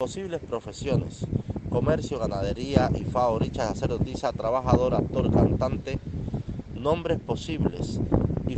Posibles profesiones, comercio, ganadería, y richa, sacerdotisa, trabajador, actor, cantante, nombres posibles, y